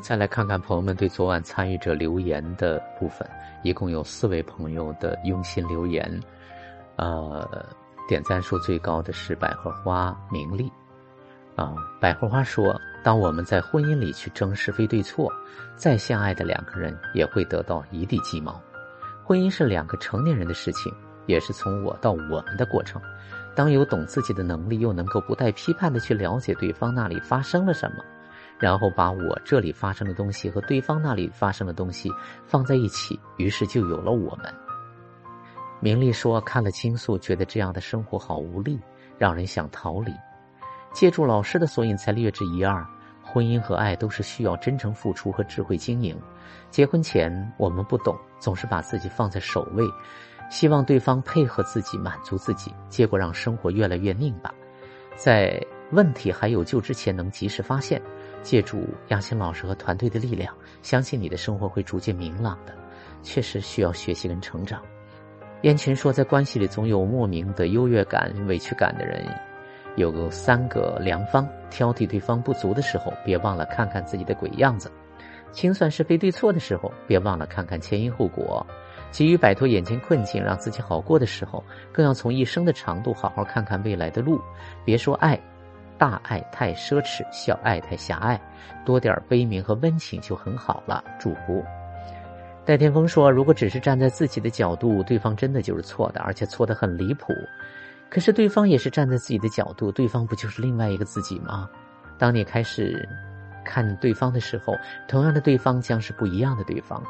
再来看看朋友们对昨晚参与者留言的部分，一共有四位朋友的用心留言，呃，点赞数最高的是百合花明丽，啊，百合花说：“当我们在婚姻里去争是非对错，再相爱的两个人也会得到一地鸡毛。婚姻是两个成年人的事情，也是从我到我们的过程。当有懂自己的能力，又能够不带批判的去了解对方那里发生了什么。”然后把我这里发生的东西和对方那里发生的东西放在一起，于是就有了我们。明丽说：“看了倾诉，觉得这样的生活好无力，让人想逃离。借助老师的索引才略知一二。婚姻和爱都是需要真诚付出和智慧经营。结婚前我们不懂，总是把自己放在首位，希望对方配合自己，满足自己，结果让生活越来越拧巴。在问题还有救之前，能及时发现。”借助杨欣老师和团队的力量，相信你的生活会逐渐明朗的。确实需要学习跟成长。燕群说，在关系里总有莫名的优越感、委屈感的人，有三个良方：挑剔对方不足的时候，别忘了看看自己的鬼样子；清算是非对错的时候，别忘了看看前因后果；急于摆脱眼前困境，让自己好过的时候，更要从一生的长度好好看看未来的路。别说爱。大爱太奢侈，小爱太狭隘，多点悲悯和温情就很好了。祝福。戴天峰说：“如果只是站在自己的角度，对方真的就是错的，而且错的很离谱。可是对方也是站在自己的角度，对方不就是另外一个自己吗？当你开始看对方的时候，同样的对方将是不一样的对方。”